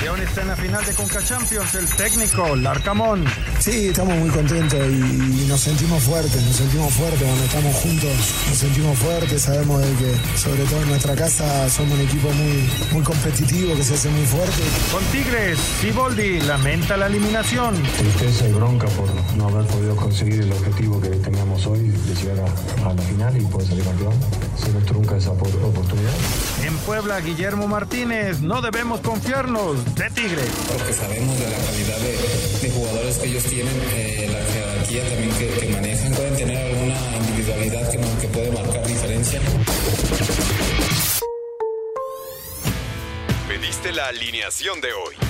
León está en la final de Conca Champions, el técnico Larcamón. Sí, estamos muy contentos y nos sentimos fuertes, nos sentimos fuertes cuando estamos juntos, nos sentimos fuertes, sabemos de que sobre todo en nuestra casa somos un equipo muy, muy competitivo que se hace muy fuerte. Con Tigres, Siboldi lamenta la eliminación. Tristeza y bronca por no haber podido conseguir el objetivo que teníamos hoy de llegar a, a la final y poder salir campeón. Se nos trunca esa por- oportunidad. En Puebla, Guillermo Martínez, no debemos confiarnos de Tigres. porque sabemos de la calidad de, de jugadores que ellos tienen, eh, la jerarquía también que, que manejan. Pueden tener alguna individualidad que puede marcar diferencia. Pediste la alineación de hoy.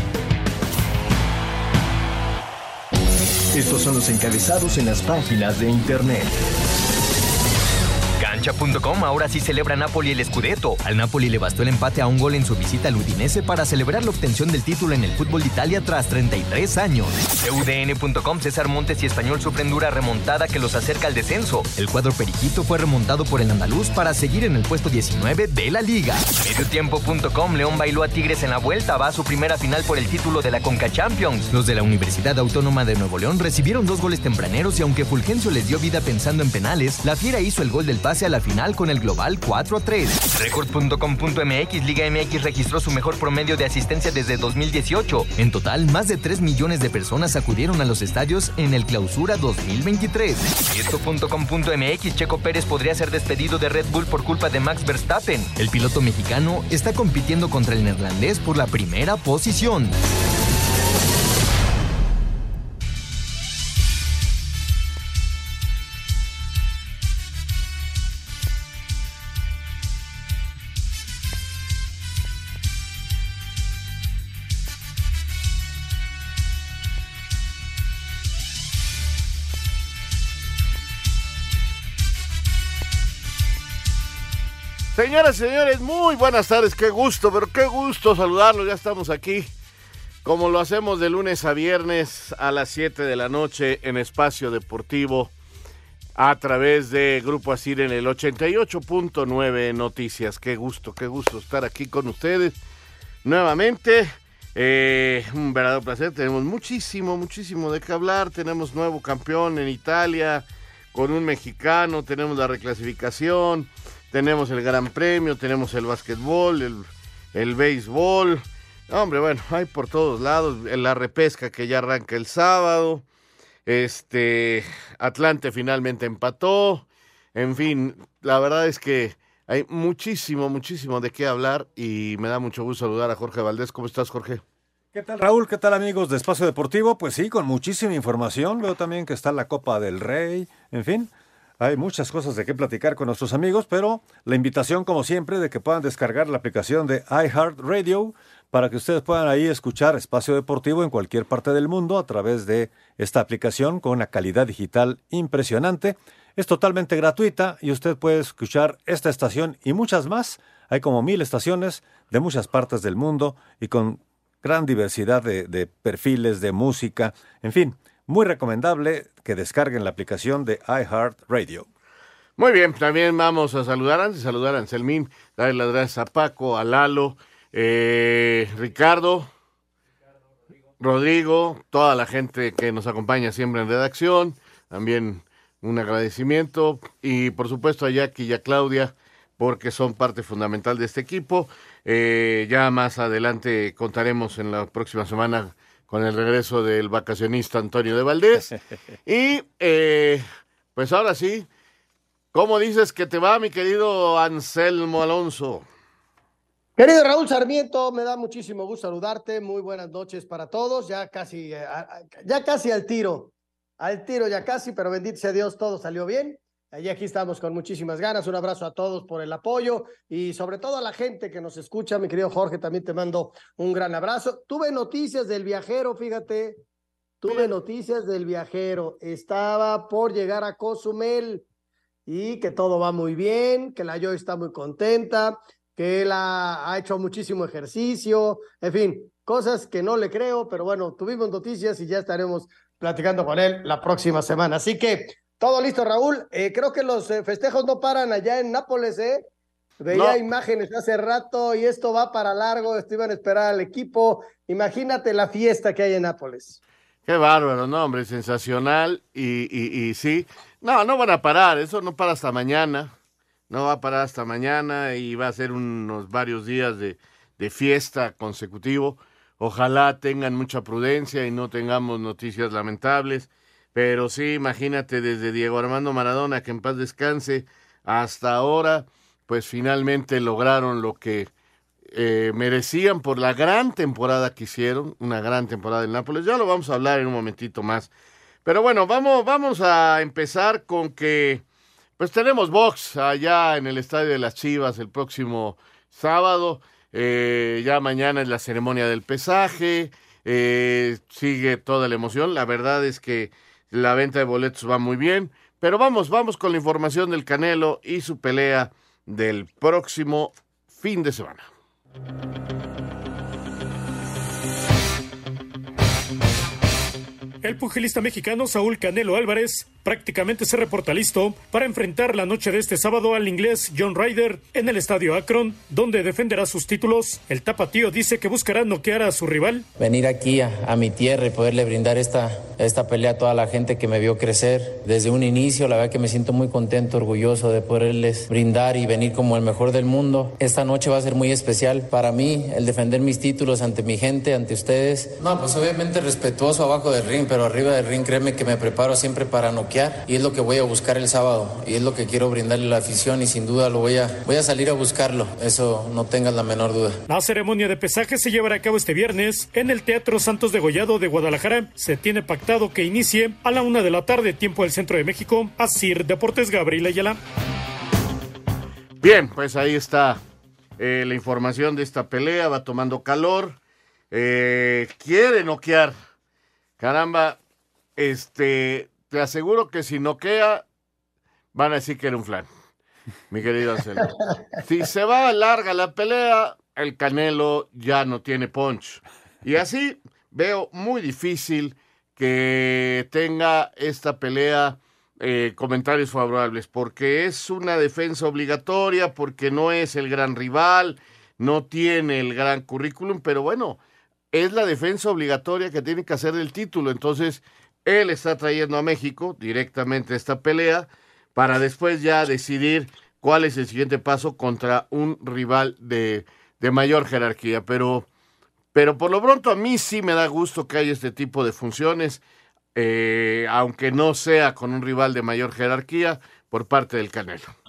Estos son los encabezados en las páginas de internet. Cancha.com ahora sí celebra Napoli el Scudetto. Al Napoli le bastó el empate a un gol en su visita al Udinese para celebrar la obtención del título en el fútbol de Italia tras 33 años. UDN.com César Montes y Español sufren dura remontada que los acerca al descenso. El cuadro periquito fue remontado por el andaluz para seguir en el puesto 19 de la liga. Mediotiempo.com León bailó a Tigres en la vuelta, va a su primera final por el título de la Conca Champions. Los de la Universidad Autónoma de Nuevo León recibieron dos goles tempraneros y aunque Fulgencio les dio vida pensando en penales, la Fiera hizo el gol del pase a la final con el global 4 a 3. Record.com.mx Liga MX registró su mejor promedio de asistencia desde 2018. En total, más de 3 millones de personas acudieron a los estadios en el Clausura 2023. Esto.com.mx Checo Pérez podría ser despedido de Red Bull por culpa de Max Verstappen. El piloto mexicano está compitiendo contra el neerlandés por la primera posición. Señoras y señores, muy buenas tardes, qué gusto, pero qué gusto saludarlos, ya estamos aquí, como lo hacemos de lunes a viernes a las 7 de la noche en Espacio Deportivo, a través de Grupo Asir en el 88.9 Noticias. Qué gusto, qué gusto estar aquí con ustedes nuevamente. Eh, un verdadero placer, tenemos muchísimo, muchísimo de qué hablar, tenemos nuevo campeón en Italia con un mexicano, tenemos la reclasificación, tenemos el Gran Premio, tenemos el básquetbol, el, el béisbol. Hombre, bueno, hay por todos lados. La repesca que ya arranca el sábado. Este, Atlante finalmente empató. En fin, la verdad es que hay muchísimo, muchísimo de qué hablar y me da mucho gusto saludar a Jorge Valdés. ¿Cómo estás, Jorge? ¿Qué tal, Raúl? ¿Qué tal, amigos de Espacio Deportivo? Pues sí, con muchísima información. Veo también que está la Copa del Rey. En fin, hay muchas cosas de qué platicar con nuestros amigos, pero la invitación, como siempre, de que puedan descargar la aplicación de iHeartRadio para que ustedes puedan ahí escuchar Espacio Deportivo en cualquier parte del mundo a través de esta aplicación con una calidad digital impresionante. Es totalmente gratuita y usted puede escuchar esta estación y muchas más. Hay como mil estaciones de muchas partes del mundo y con gran diversidad de, de perfiles, de música, en fin, muy recomendable que descarguen la aplicación de iHeartRadio. Muy bien, también vamos a saludar, antes saludar a Anselmín, darle las gracias a Paco, a Lalo, eh, Ricardo, Rodrigo, toda la gente que nos acompaña siempre en redacción, también un agradecimiento y por supuesto a Jackie y a Claudia porque son parte fundamental de este equipo. Eh, ya más adelante contaremos en la próxima semana con el regreso del vacacionista Antonio de Valdés. y eh, pues ahora sí, ¿cómo dices que te va, mi querido Anselmo Alonso? Querido Raúl Sarmiento, me da muchísimo gusto saludarte. Muy buenas noches para todos. Ya casi, eh, ya casi al tiro, al tiro ya casi, pero bendito sea Dios, todo salió bien. Y aquí estamos con muchísimas ganas. Un abrazo a todos por el apoyo y sobre todo a la gente que nos escucha. Mi querido Jorge, también te mando un gran abrazo. Tuve noticias del viajero, fíjate. Tuve noticias del viajero. Estaba por llegar a Cozumel y que todo va muy bien, que la yo está muy contenta, que él ha, ha hecho muchísimo ejercicio, en fin, cosas que no le creo, pero bueno, tuvimos noticias y ya estaremos platicando con él la próxima semana. Así que todo listo, Raúl. Eh, creo que los eh, festejos no paran allá en Nápoles, ¿eh? Veía imágenes hace rato y esto va para largo. Esto iban a esperar al equipo. Imagínate la fiesta que hay en Nápoles. Qué bárbaro, no, hombre, sensacional. Y, y, y sí, no, no van a parar. Eso no para hasta mañana. No va a parar hasta mañana y va a ser unos varios días de, de fiesta consecutivo. Ojalá tengan mucha prudencia y no tengamos noticias lamentables. Pero sí, imagínate, desde Diego Armando Maradona, que en paz descanse, hasta ahora, pues finalmente lograron lo que eh, merecían por la gran temporada que hicieron, una gran temporada en Nápoles. Ya lo vamos a hablar en un momentito más. Pero bueno, vamos, vamos a empezar con que, pues tenemos box allá en el Estadio de las Chivas el próximo sábado. Eh, ya mañana es la ceremonia del pesaje. Eh, sigue toda la emoción. La verdad es que la venta de boletos va muy bien. Pero vamos, vamos con la información del Canelo y su pelea del próximo fin de semana. El pugilista mexicano Saúl Canelo Álvarez prácticamente se reporta listo para enfrentar la noche de este sábado al inglés John Ryder en el estadio Akron, donde defenderá sus títulos. El tapatío dice que buscará noquear a su rival. Venir aquí a, a, mi tierra y poderle brindar esta, esta pelea a toda la gente que me vio crecer desde un inicio, la verdad que me siento muy contento, orgulloso de poderles brindar y venir como el mejor del mundo. Esta noche va a ser muy especial para mí, el defender mis títulos ante mi gente, ante ustedes. No, pues obviamente respetuoso abajo del ring, pero arriba del ring créeme que me preparo siempre para y es lo que voy a buscar el sábado y es lo que quiero brindarle a la afición y sin duda lo voy a, voy a salir a buscarlo, eso no tengas la menor duda. La ceremonia de pesaje se llevará a cabo este viernes en el Teatro Santos de Gollado de Guadalajara. Se tiene pactado que inicie a la una de la tarde, tiempo del centro de México. Asir Deportes Gabriel Ayala. Bien, pues ahí está eh, la información de esta pelea, va tomando calor. Eh, quiere noquear. Caramba, este, te aseguro que si noquea, van a decir que era un flan, mi querido Anselmo. si se va larga la pelea, el Canelo ya no tiene punch. Y así veo muy difícil que tenga esta pelea eh, comentarios favorables, porque es una defensa obligatoria, porque no es el gran rival, no tiene el gran currículum, pero bueno, es la defensa obligatoria que tiene que hacer el título. Entonces, él está trayendo a México directamente esta pelea para después ya decidir cuál es el siguiente paso contra un rival de, de mayor jerarquía. Pero, pero por lo pronto a mí sí me da gusto que haya este tipo de funciones, eh, aunque no sea con un rival de mayor jerarquía por parte del Canelo.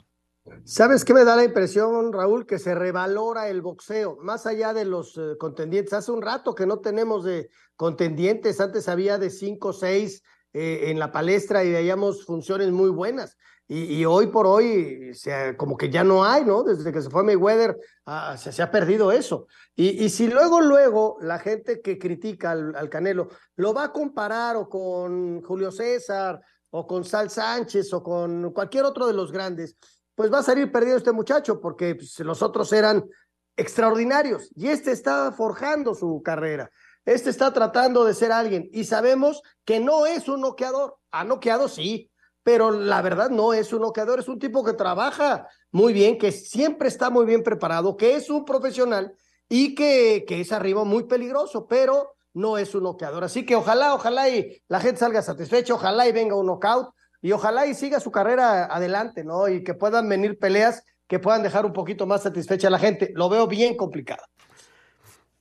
¿Sabes qué me da la impresión, Raúl? Que se revalora el boxeo, más allá de los eh, contendientes. Hace un rato que no tenemos de contendientes, antes había de cinco o seis eh, en la palestra y veíamos funciones muy buenas. Y, hoy por hoy, se, como que ya no hay, ¿no? Desde que se fue Mayweather, ah, se, ha perdido eso. Y, y, si luego, luego, la gente que critica al, al Canelo lo va a comparar o con Julio César o con Sal Sánchez o con cualquier otro de los grandes, pues va a salir perdido este muchacho porque pues, los otros eran extraordinarios y este está forjando su carrera. Este está tratando de ser alguien y sabemos que no es un noqueador. Ha noqueado sí, pero la verdad no es un noqueador, es un tipo que trabaja muy bien, que siempre está muy bien preparado, que es un profesional y que, que es arriba muy peligroso, pero no es un noqueador. Así que ojalá, ojalá y la gente salga satisfecha, ojalá y venga un knockout y ojalá y siga su carrera adelante, ¿no? Y que puedan venir peleas que puedan dejar un poquito más satisfecha a la gente. Lo veo bien complicado.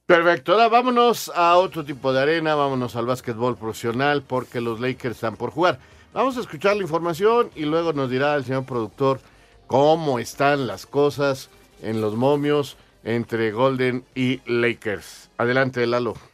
Perfecto, ahora vámonos a otro tipo de arena, vámonos al básquetbol profesional porque los Lakers están por jugar. Vamos a escuchar la información y luego nos dirá el señor productor cómo están las cosas en los momios entre Golden y Lakers. Adelante, Lalo.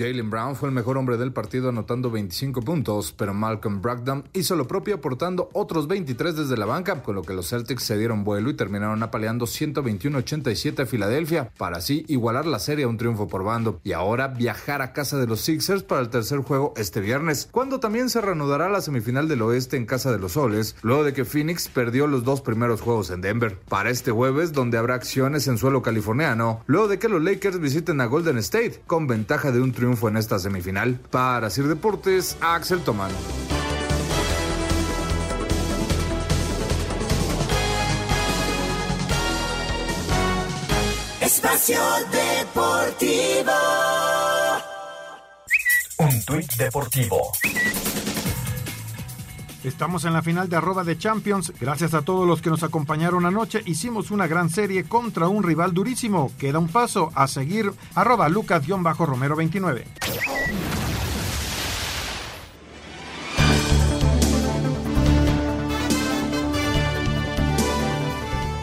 Jalen Brown fue el mejor hombre del partido anotando 25 puntos, pero Malcolm Brogdon hizo lo propio aportando otros 23 desde la banca, con lo que los Celtics se dieron vuelo y terminaron apaleando 121-87 a Filadelfia, para así igualar la serie a un triunfo por bando, y ahora viajar a casa de los Sixers para el tercer juego este viernes, cuando también se reanudará la semifinal del oeste en casa de los Soles, luego de que Phoenix perdió los dos primeros juegos en Denver. Para este jueves, donde habrá acciones en suelo californiano, luego de que los Lakers visiten a Golden State, con ventaja de un triunfo fue en esta semifinal. Para Sir Deportes, Axel Tomán. Espacio Deportivo. Un tuit deportivo. Estamos en la final de arroba de Champions. Gracias a todos los que nos acompañaron anoche. Hicimos una gran serie contra un rival durísimo. Queda un paso a seguir arroba lucas-romero 29.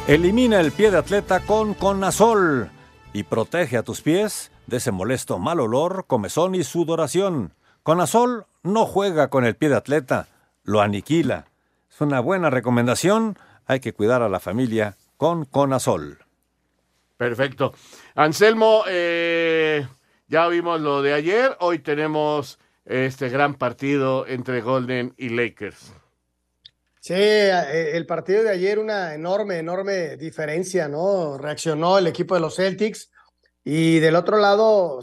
Elimina el pie de atleta con Conazol y protege a tus pies de ese molesto mal olor, comezón y sudoración. Conazol no juega con el pie de atleta lo aniquila. Es una buena recomendación. Hay que cuidar a la familia con Conazol. Perfecto. Anselmo, eh, ya vimos lo de ayer. Hoy tenemos este gran partido entre Golden y Lakers. Sí, eh, el partido de ayer, una enorme, enorme diferencia, ¿no? Reaccionó el equipo de los Celtics y del otro lado,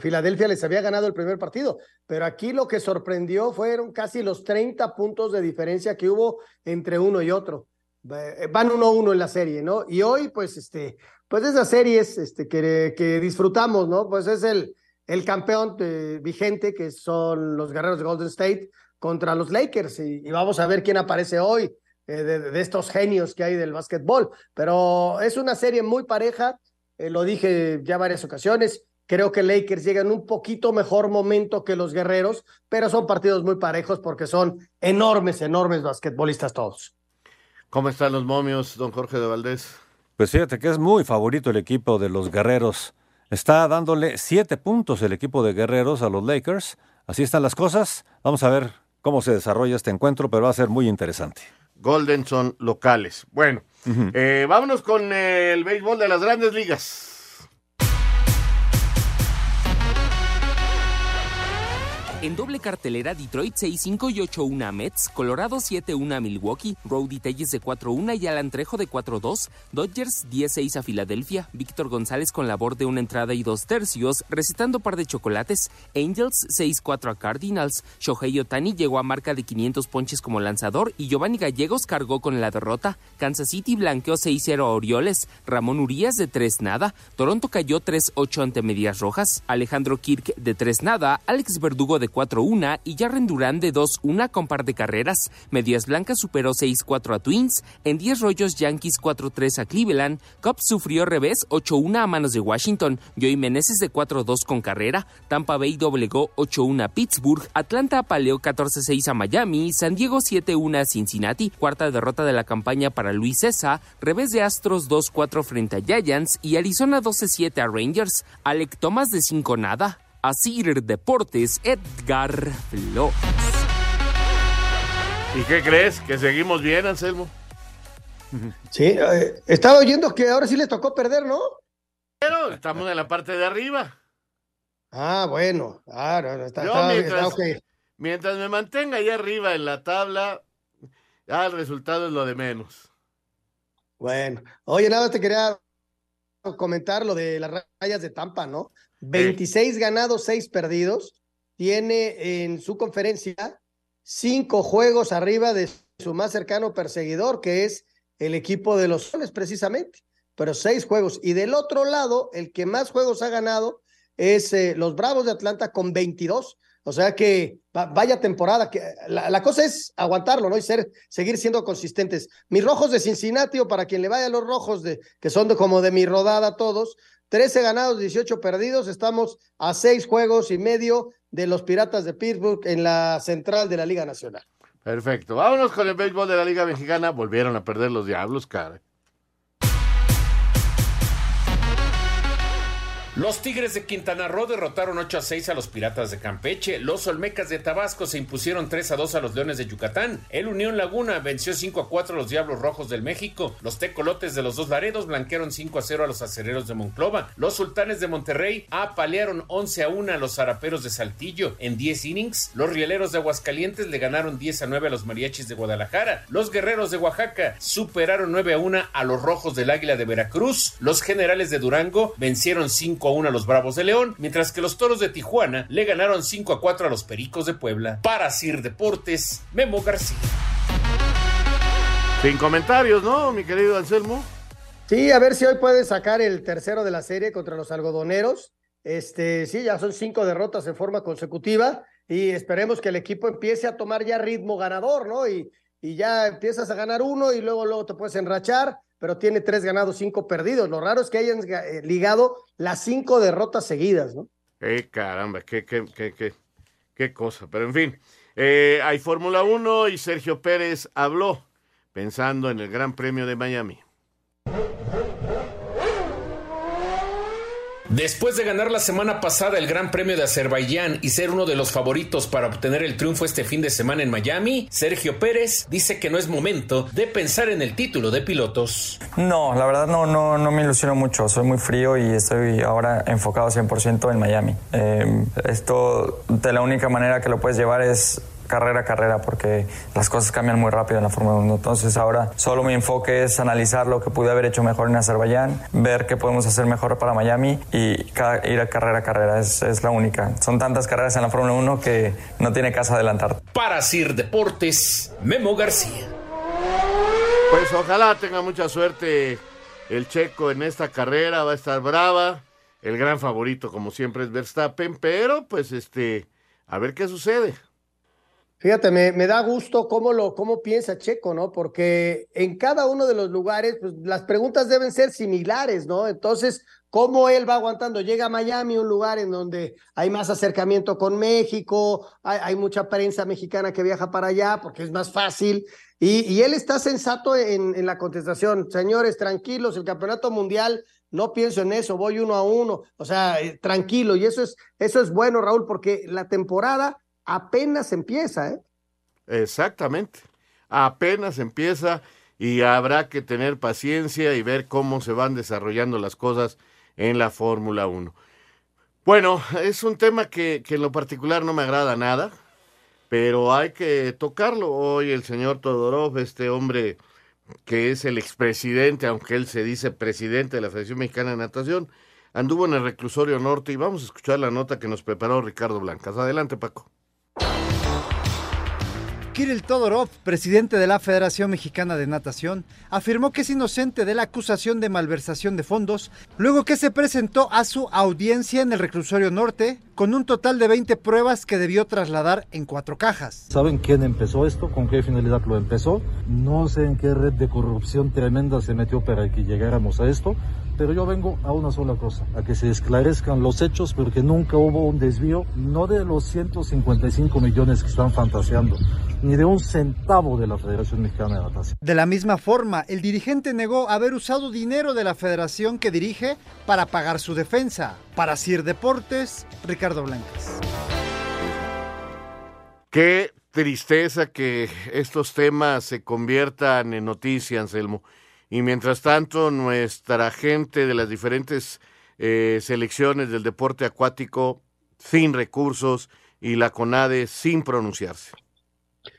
Filadelfia les había ganado el primer partido, pero aquí lo que sorprendió fueron casi los 30 puntos de diferencia que hubo entre uno y otro. Van uno a uno en la serie, ¿no? Y hoy, pues, este, pues esas series este, que, que disfrutamos, ¿no? Pues es el, el campeón eh, vigente, que son los guerreros de Golden State, contra los Lakers. Y, vamos a ver quién aparece hoy eh, de, de estos genios que hay del básquetbol. Pero es una serie muy pareja eh, lo dije ya varias ocasiones, creo que Lakers llegan un poquito mejor momento que los guerreros, pero son partidos muy parejos porque son enormes, enormes basquetbolistas todos. ¿Cómo están los momios, don Jorge de Valdés? Pues fíjate que es muy favorito el equipo de los guerreros. Está dándole siete puntos el equipo de guerreros a los Lakers. Así están las cosas. Vamos a ver cómo se desarrolla este encuentro, pero va a ser muy interesante. Golden son locales. Bueno, eh, vámonos con el béisbol de las grandes ligas. En doble cartelera, Detroit 6-5 y 8-1 a Mets, Colorado 7-1 a Milwaukee, Rowdy Telles de 4-1 y Alan Trejo de 4-2, Dodgers 10-6 a Filadelfia, Víctor González con labor de una entrada y dos tercios, recitando par de chocolates, Angels 6-4 a Cardinals, Shohei Otani llegó a marca de 500 ponches como lanzador y Giovanni Gallegos cargó con la derrota, Kansas City blanqueó 6-0 a Orioles, Ramón Urias de 3 nada, Toronto cayó 3-8 ante Medias Rojas, Alejandro Kirk de 3 nada, Alex Verdugo de 4-1 y Jarren Durán de 2-1 con par de carreras. Medias Blancas superó 6-4 a Twins. En 10 rollos Yankees 4-3 a Cleveland. Cubs sufrió revés 8-1 a manos de Washington. Joey Meneses de 4-2 con carrera. Tampa Bay doblegó 8-1 a Pittsburgh. Atlanta apaleó 14-6 a Miami. San Diego 7-1 a Cincinnati. Cuarta derrota de la campaña para Luis César. Revés de Astros 2-4 frente a Giants. Y Arizona 12-7 a Rangers. Alec Thomas de 5 nada. Asir Deportes, Edgar Flores. ¿Y qué crees? ¿Que seguimos bien, Anselmo? Sí, eh, estaba oyendo que ahora sí les tocó perder, ¿no? Pero estamos en la parte de arriba. Ah, bueno. Ah, está, Yo mientras, mientras me mantenga ahí arriba en la tabla, ya el resultado es lo de menos. Bueno, oye, nada, te quería comentar lo de las rayas de Tampa, ¿no? 26 ganados, 6 perdidos. Tiene en su conferencia cinco juegos arriba de su más cercano perseguidor, que es el equipo de los Soles, precisamente. Pero seis juegos. Y del otro lado, el que más juegos ha ganado es eh, los Bravos de Atlanta con 22. O sea que vaya temporada, que la, cosa es aguantarlo, ¿no? Y ser, seguir siendo consistentes. Mis rojos de Cincinnati, o para quien le vaya a los rojos, de, que son de, como de mi rodada todos, 13 ganados, 18 perdidos, estamos a seis juegos y medio de los Piratas de Pittsburgh en la central de la Liga Nacional. Perfecto. Vámonos con el béisbol de la Liga Mexicana. Volvieron a perder los Diablos, cara. Los Tigres de Quintana Roo derrotaron 8 a 6 a los Piratas de Campeche. Los Olmecas de Tabasco se impusieron 3 a 2 a los Leones de Yucatán. El Unión Laguna venció 5 a 4 a los Diablos Rojos del México. Los Tecolotes de los dos Laredos blanquearon 5 a 0 a los Acereros de Monclova. Los Sultanes de Monterrey apalearon 11 a 1 a los Zaraperos de Saltillo. En 10 innings, los Rieleros de Aguascalientes le ganaron 10 a 9 a los Mariachis de Guadalajara. Los Guerreros de Oaxaca superaron 9 a 1 a los Rojos del Águila de Veracruz. Los Generales de Durango vencieron 5 a 1 a los Bravos de León, mientras que los Toros de Tijuana le ganaron 5 a 4 a los Pericos de Puebla. Para Sir Deportes, Memo García. Sin comentarios, ¿no, mi querido Anselmo? Sí, a ver si hoy puede sacar el tercero de la serie contra los algodoneros. Este, sí, ya son cinco derrotas en forma consecutiva y esperemos que el equipo empiece a tomar ya ritmo ganador, ¿no? Y, y ya empiezas a ganar uno y luego, luego te puedes enrachar pero tiene tres ganados, cinco perdidos. Lo raro es que hayan eh, ligado las cinco derrotas seguidas, ¿no? ¡Qué caramba! ¡Qué, qué, qué, qué, cosa! Pero en fin, eh, hay Fórmula 1 y Sergio Pérez habló pensando en el Gran Premio de Miami. Después de ganar la semana pasada el Gran Premio de Azerbaiyán y ser uno de los favoritos para obtener el triunfo este fin de semana en Miami, Sergio Pérez dice que no es momento de pensar en el título de pilotos. No, la verdad no, no, no me ilusiono mucho, soy muy frío y estoy ahora enfocado 100% en Miami. Eh, esto de la única manera que lo puedes llevar es carrera a carrera porque las cosas cambian muy rápido en la Fórmula 1. Entonces ahora solo mi enfoque es analizar lo que pude haber hecho mejor en Azerbaiyán, ver qué podemos hacer mejor para Miami y ir a carrera a carrera. Es, es la única. Son tantas carreras en la Fórmula 1 que no tiene caso adelantar. Para Sir Deportes, Memo García. Pues ojalá tenga mucha suerte el checo en esta carrera, va a estar brava. El gran favorito, como siempre, es Verstappen, pero pues este, a ver qué sucede. Fíjate, me, me, da gusto cómo, lo, cómo piensa Checo, ¿no? Porque en cada uno de los lugares, pues las preguntas deben ser similares, ¿no? Entonces, ¿cómo él va aguantando? Llega a Miami, un lugar en donde hay más acercamiento con México, hay, mucha prensa mexicana que viaja para allá porque es más fácil. Y, y él está sensato en, en la contestación. Señores, tranquilos, el campeonato mundial no pienso en eso, voy uno a uno, o sea, eh, tranquilo, y eso es, eso es bueno, Raúl, porque la temporada apenas empieza, ¿eh? Exactamente, apenas empieza y habrá que tener paciencia y ver cómo se van desarrollando las cosas en la Fórmula 1. Bueno, es un tema que, que, en lo particular no me agrada nada, pero hay que tocarlo. Hoy el señor Todorov, este hombre que es el expresidente, aunque él se dice presidente de la Federación Mexicana de Natación, anduvo en el reclusorio norte y vamos a escuchar la nota que nos preparó Ricardo Blancas. Adelante, Paco. Kirill Todorov, presidente de la Federación Mexicana de Natación, afirmó que es inocente de la acusación de malversación de fondos, luego que se presentó a su audiencia en el reclusorio norte con un total de 20 pruebas que debió trasladar en cuatro cajas. ¿Saben quién empezó esto? ¿Con qué finalidad lo empezó? No sé en qué red de corrupción tremenda se metió para que llegáramos a esto, pero yo vengo a una sola cosa, a que se esclarezcan los hechos porque nunca hubo un desvío, no de los 155 millones que están fantaseando, ni de un centavo de la Federación Mexicana de Natación. De la misma forma, el dirigente negó haber usado dinero de la federación que dirige para pagar su defensa. Para Sir Deportes, Ricardo Blancas. Qué tristeza que estos temas se conviertan en noticia, Anselmo. Y mientras tanto, nuestra gente de las diferentes eh, selecciones del deporte acuático sin recursos y la CONADE sin pronunciarse.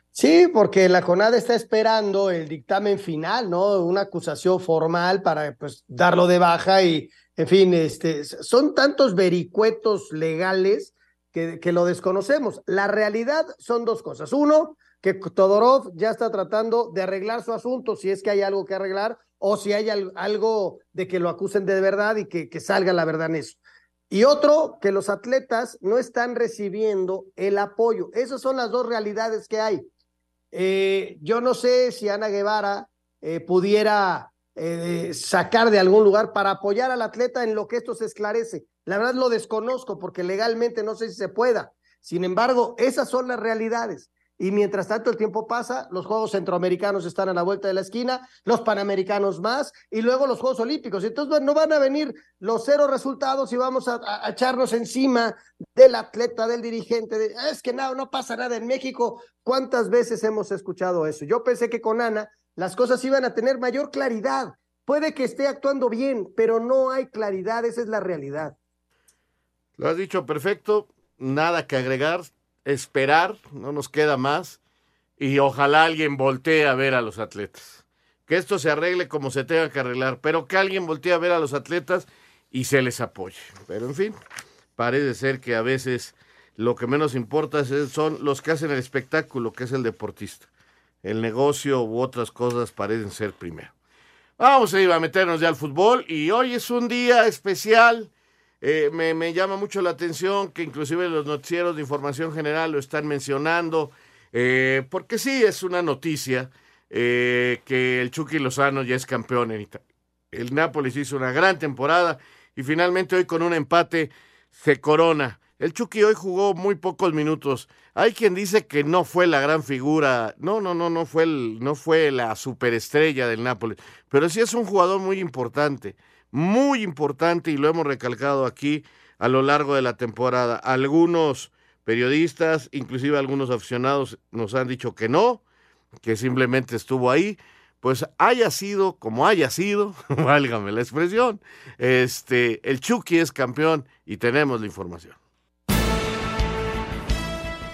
Sí, porque la CONADE está esperando el dictamen final, ¿no? Una acusación formal para pues darlo de baja y, en fin, este, son tantos vericuetos legales que, que lo desconocemos. La realidad son dos cosas. Uno, que Todorov ya está tratando de arreglar su asunto, si es que hay algo que arreglar, o si hay algo de que lo acusen de verdad y que, salga la verdad en eso. Y otro, que los atletas no están recibiendo el apoyo. Esas son las dos realidades que hay. Eh, yo no sé si Ana Guevara eh, pudiera eh, sacar de algún lugar para apoyar al atleta en lo que esto se esclarece. La verdad lo desconozco porque legalmente no sé si se pueda. Sin embargo, esas son las realidades. Y mientras tanto el tiempo pasa, los Juegos Centroamericanos están a la vuelta de la esquina, los Panamericanos más, y luego los Juegos Olímpicos. Entonces no van a venir los cero resultados y vamos a, echarnos encima del atleta, del dirigente. De, es que no, no pasa nada en México. ¿Cuántas veces hemos escuchado eso? Yo pensé que con Ana las cosas iban a tener mayor claridad. Puede que esté actuando bien, pero no hay claridad, esa es la realidad. Lo has dicho perfecto, nada que agregar, esperar, no nos queda más, y ojalá alguien voltee a ver a los atletas. Que esto se arregle como se tenga que arreglar, pero que alguien voltee a ver a los atletas y se les apoye. Pero en fin, parece ser que a veces lo que menos importa son los que hacen el espectáculo, que es el deportista. El negocio u otras cosas parecen ser primero. Vamos a ir a meternos ya al fútbol y hoy es un día especial eh, me, llama mucho la atención que inclusive los noticieros de información general lo están mencionando, eh, porque sí es una noticia eh, que el Chucky Lozano ya es campeón en Italia. El Nápoles hizo una gran temporada y finalmente hoy con un empate se corona. El Chucky hoy jugó muy pocos minutos. Hay quien dice que no fue la gran figura. No, no, no, no fue, el, no fue la superestrella del Nápoles. Pero sí es un jugador muy importante muy importante y lo hemos recalcado aquí a lo largo de la temporada. Algunos periodistas, inclusive algunos aficionados, nos han dicho que no, que simplemente estuvo ahí. Pues haya sido como haya sido, válgame la expresión, este, el Chucky es campeón y tenemos la información.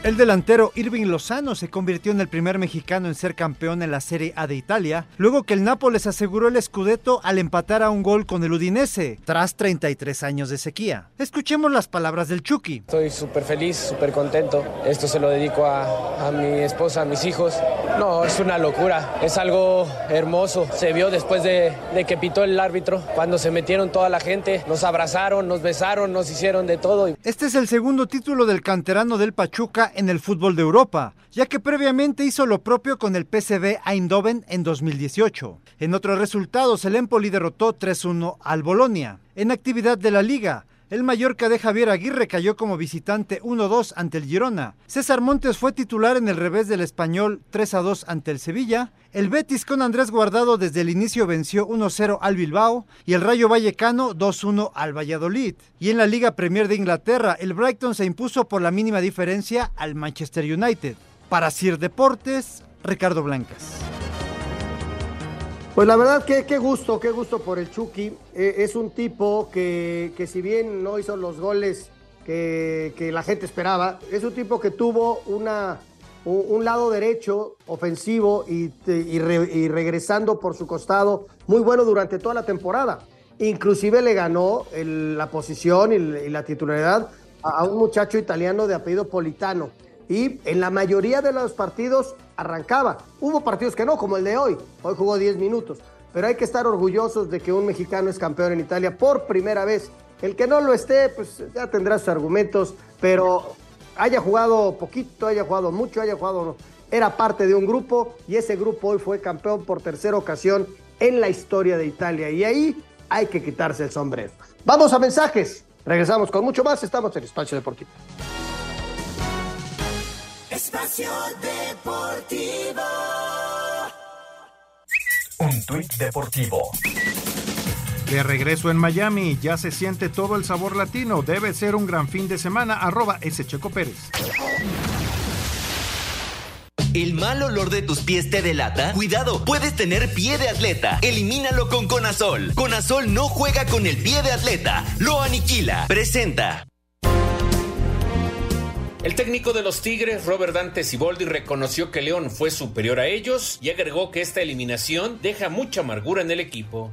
El delantero Irving Lozano se convirtió en el primer mexicano en ser campeón en la Serie A de Italia, luego que el Nápoles aseguró el Scudetto al empatar a un gol con el Udinese, tras 33 años de sequía. Escuchemos las palabras del Chucky. Estoy súper feliz, súper contento. Esto se lo dedico a, mi esposa, a mis hijos. No, es una locura, es algo hermoso. Se vio después de, de que pitó el árbitro, cuando se metieron toda la gente, nos abrazaron, nos besaron, nos hicieron de todo. Este es el segundo título del canterano del Pachuca en el fútbol de Europa, ya que previamente hizo lo propio con el PSV Eindhoven en 2018. En otros resultados, el Empoli derrotó 3-1 al Bolonia. En actividad de la liga, el Mallorca de Javier Aguirre cayó como visitante 1-2 ante el Girona. César Montes fue titular en el revés del español 3-2 ante el Sevilla. El Betis con Andrés Guardado desde el inicio venció 1-0 al Bilbao y el Rayo Vallecano 2-1 al Valladolid. Y en la Liga Premier de Inglaterra, el Brighton se impuso por la mínima diferencia al Manchester United. Para Sir Deportes, Ricardo Blancas. Pues la verdad que qué gusto, qué gusto por el Chucky. Eh, es un tipo que, que, si bien no hizo los goles que, que, la gente esperaba, es un tipo que tuvo una, un, lado derecho ofensivo y, y, regresando por su costado muy bueno durante toda la temporada. Inclusive le ganó la posición y, la titularidad a, a un muchacho italiano de apellido Politano y en la mayoría de los partidos arrancaba. Hubo partidos que no, como el de hoy. Hoy jugó 10 minutos. Pero hay que estar orgullosos de que un mexicano es campeón en Italia por primera vez. El que no lo esté, pues ya tendrá sus argumentos, pero haya jugado poquito, haya jugado mucho, haya jugado... Era parte de un grupo y ese grupo hoy fue campeón por tercera ocasión en la historia de Italia. Y ahí hay que quitarse el sombrero. Vamos a mensajes. Regresamos con mucho más. Estamos en Espacio Deportivo. Espacio Deportivo. Un tuit deportivo. De regreso en Miami, ya se siente todo el sabor latino. Debe ser un gran fin de semana. Arroba S. Checo Pérez. ¿El mal olor de tus pies te delata? Cuidado, puedes tener pie de atleta. Elimínalo con Conazol. Conazol no juega con el pie de atleta, lo aniquila. Presenta. El técnico de los Tigres, Robert Dante Siboldi, reconoció que León fue superior a ellos y agregó que esta eliminación deja mucha amargura en el equipo.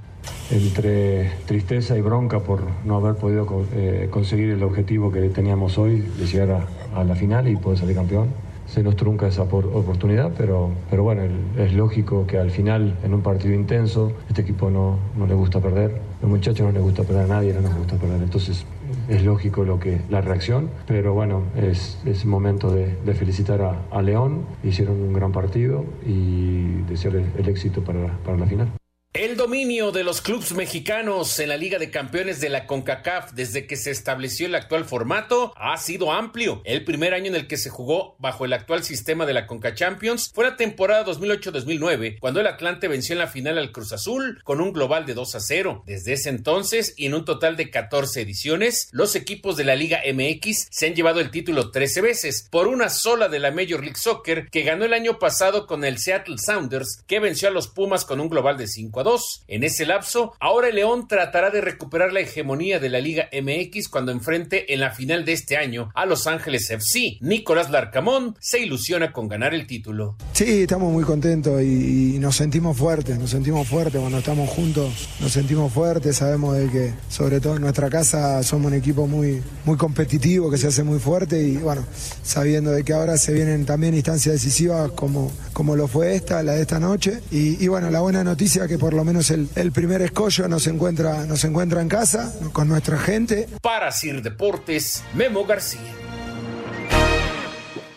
Entre tristeza y bronca por no haber podido eh, conseguir el objetivo que teníamos hoy de llegar a, la final y poder salir campeón. Se nos trunca esa oportunidad, pero, pero bueno, es lógico que al final, en un partido intenso, este equipo no, no le gusta perder los muchachos no les gusta perder a nadie, no nos gusta perder. Entonces es lógico lo que la reacción, pero bueno, es, es momento de, felicitar a, a, León, hicieron un gran partido y desearles el éxito para, para la final. El dominio de los clubes mexicanos en la Liga de Campeones de la CONCACAF desde que se estableció el actual formato ha sido amplio. El primer año en el que se jugó bajo el actual sistema de la CONCA Champions fue la temporada 2008-2009, cuando el Atlante venció en la final al Cruz Azul con un global de 2 a 0. Desde ese entonces y en un total de 14 ediciones, los equipos de la Liga MX se han llevado el título 13 veces, por una sola de la Major League Soccer que ganó el año pasado con el Seattle Sounders, que venció a los Pumas con un global de 5 a 2. En ese lapso, ahora el León tratará de recuperar la hegemonía de la Liga MX cuando enfrente en la final de este año a Los Ángeles FC. Nicolás Larcamón se ilusiona con ganar el título. Sí, estamos muy contentos y, nos sentimos fuertes, nos sentimos fuertes cuando estamos juntos, nos sentimos fuertes, sabemos de que sobre todo en nuestra casa somos un equipo muy, muy competitivo, que se hace muy fuerte y bueno, sabiendo de que ahora se vienen también instancias decisivas como, como lo fue esta, la de esta noche y, y bueno, la buena noticia que por lo menos el, el, primer escollo nos encuentra, nos encuentra en casa con nuestra gente. Para Sir Deportes, Memo García.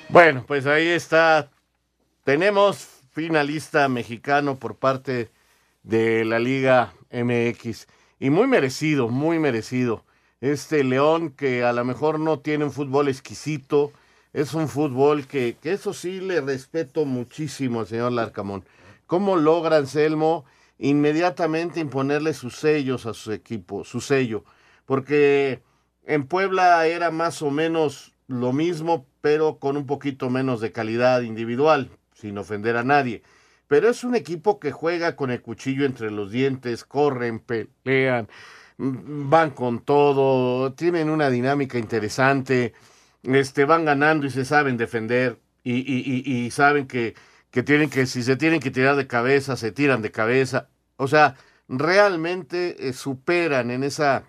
Bueno, pues ahí está. Tenemos finalista mexicano por parte de la Liga MX. Y muy merecido, muy merecido. Este León que a lo mejor no tiene un fútbol exquisito, es un fútbol que, que eso sí le respeto muchísimo al señor Larcamón. ¿Cómo logra Anselmo inmediatamente imponerle sus sellos a su equipo, su sello? Porque en Puebla era más o menos lo mismo, pero con un poquito menos de calidad individual, sin ofender a nadie. Pero es un equipo que juega con el cuchillo entre los dientes, corren, pelean, van con todo, tienen una dinámica interesante, este, van ganando y se saben defender y, y, y, y saben que, que tienen que, si se tienen que tirar de cabeza, se tiran de cabeza. O sea, realmente eh, superan en esa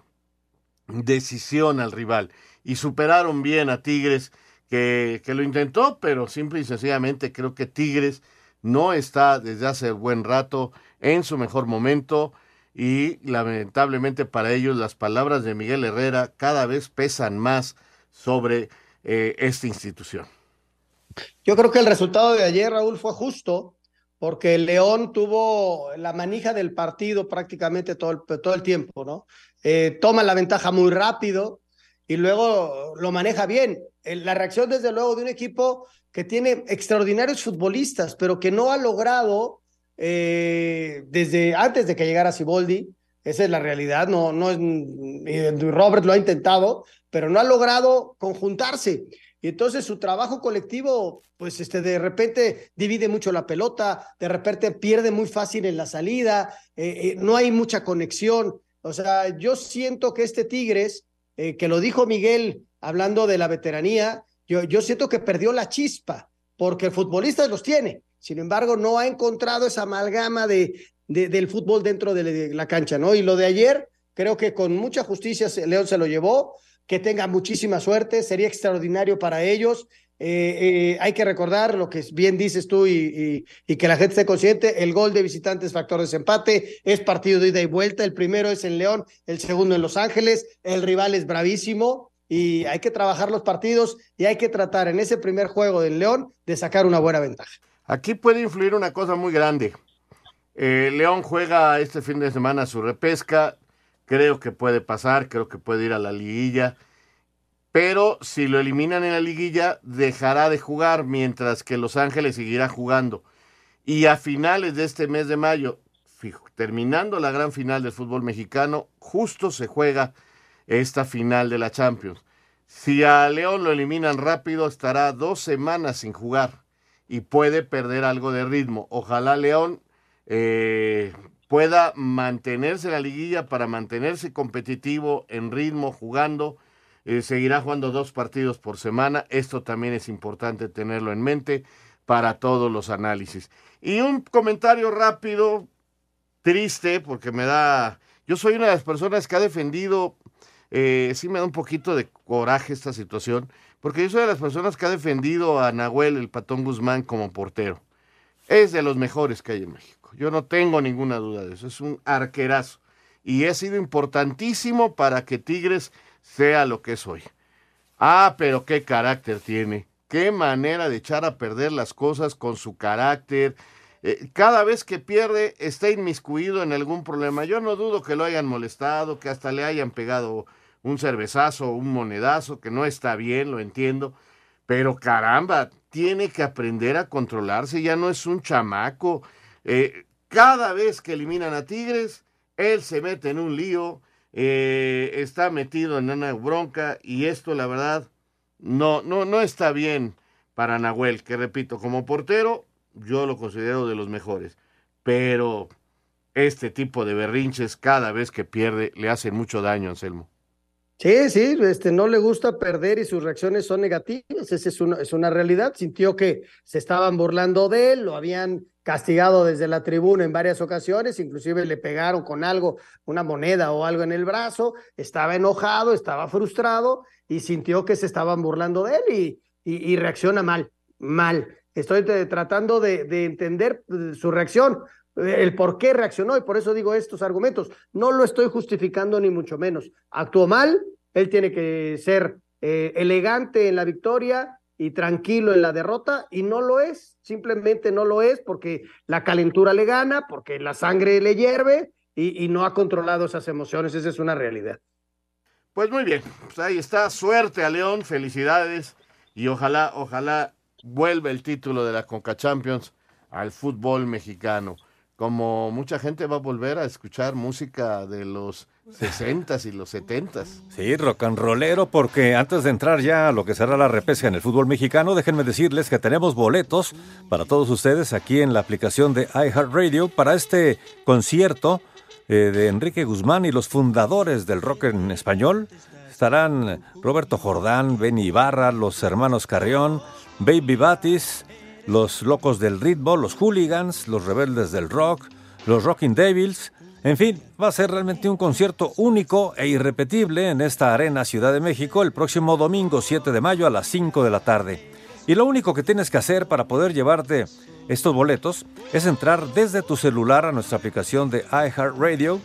decisión al rival y superaron bien a Tigres que, que, lo intentó, pero simple y sencillamente creo que Tigres no está desde hace buen rato en su mejor momento y lamentablemente para ellos las palabras de Miguel Herrera cada vez pesan más sobre eh, esta institución. Yo creo que el resultado de ayer, Raúl, fue justo porque el León tuvo la manija del partido prácticamente todo el, todo el tiempo, ¿no? Eh, toma la ventaja muy rápido y luego lo maneja bien. La reacción, desde luego, de un equipo que tiene extraordinarios futbolistas, pero que no ha logrado eh, desde antes de que llegara Siboldi, esa es la realidad, no, no es, Robert lo ha intentado, pero no ha logrado conjuntarse. Y entonces su trabajo colectivo, pues este, de repente divide mucho la pelota, de repente pierde muy fácil en la salida, eh, eh, no hay mucha conexión. O sea, yo siento que este Tigres, eh, que lo dijo Miguel hablando de la veteranía, yo, yo siento que perdió la chispa, porque futbolistas los tiene. Sin embargo, no ha encontrado esa amalgama de, del fútbol dentro de la cancha, ¿no? Y lo de ayer, creo que con mucha justicia León se lo llevó, que tenga muchísima suerte, sería extraordinario para ellos. Eh, eh, hay que recordar lo que bien dices tú y, que la gente esté consciente, el gol de visitante es factor de desempate, es partido de ida y vuelta, el primero es en León, el segundo en Los Ángeles, el rival es bravísimo y hay que trabajar los partidos y hay que tratar en ese primer juego del León de sacar una buena ventaja. Aquí puede influir una cosa muy grande. Eh, León juega este fin de semana su repesca, creo que puede pasar, creo que puede ir a la liguilla, pero si lo eliminan en la liguilla dejará de jugar mientras que Los Ángeles seguirá jugando. Y a finales de este mes de mayo, terminando la gran final del fútbol mexicano, justo se juega esta final de la Champions. Si a León lo eliminan rápido, estará dos semanas sin jugar y puede perder algo de ritmo. Ojalá León eh, pueda mantenerse en la liguilla para mantenerse competitivo en ritmo, jugando. Eh, seguirá jugando dos partidos por semana. Esto también es importante tenerlo en mente para todos los análisis. Y un comentario rápido, triste, porque me da... Yo soy una de las personas que ha defendido, eh, sí me da un poquito de coraje esta situación, porque yo soy de las personas que ha defendido a Nahuel, el Patón Guzmán, como portero. Es de los mejores que hay en México. Yo no tengo ninguna duda de eso. Es un arquerazo. y ha sido importantísimo para que Tigres sea lo que es hoy. Ah, pero qué carácter tiene, qué manera de echar a perder las cosas con su carácter. Eh, cada vez que pierde está inmiscuido en algún problema. Yo no dudo que lo hayan molestado, que hasta le hayan pegado un cervezazo, un monedazo, que no está bien, lo entiendo. Pero caramba, tiene que aprender a controlarse, ya no es un chamaco. Eh, cada vez que eliminan a Tigres, él se mete en un lío, eh, está metido en una bronca y esto la verdad no, no, no está bien para Nahuel, que repito, como portero yo lo considero de los mejores, pero este tipo de berrinches cada vez que pierde le hacen mucho daño, Anselmo. Sí, sí, este, no le gusta perder y sus reacciones son negativas, esa es una, es una realidad. Sintió que se estaban burlando de él, lo habían castigado desde la tribuna en varias ocasiones, inclusive le pegaron con algo, una moneda o algo en el brazo, estaba enojado, estaba frustrado y sintió que se estaban burlando de él y, y, reacciona mal, mal. Estoy tratando de, de entender pues, su reacción, el por qué reaccionó y por eso digo estos argumentos. No lo estoy justificando ni mucho menos. Actuó mal, él tiene que ser eh, elegante en la victoria y tranquilo en la derrota y no lo es, simplemente no lo es porque la calentura le gana, porque la sangre le hierve y, y no ha controlado esas emociones, esa es una realidad. Pues muy bien, pues ahí está, suerte a León, felicidades y ojalá, ojalá vuelva el título de la Conca Champions al fútbol mexicano. Como mucha gente va a volver a escuchar música de los 60s y los 70s. Sí, rock and rollero, porque antes de entrar ya a lo que será la repesca en el fútbol mexicano, déjenme decirles que tenemos boletos para todos ustedes aquí en la aplicación de iHeartRadio para este concierto eh, de Enrique Guzmán y los fundadores del rock en español. Estarán Roberto Jordán, Benny Ibarra, los hermanos Carrión, Baby Batis, los locos del ritmo, los hooligans, los rebeldes del rock, los Rocking Devils. En fin, va a ser realmente un concierto único e irrepetible en esta arena Ciudad de México el próximo domingo 7 de mayo a las 5 de la tarde. Y lo único que tienes que hacer para poder llevarte estos boletos es entrar desde tu celular a nuestra aplicación de iHeartRadio,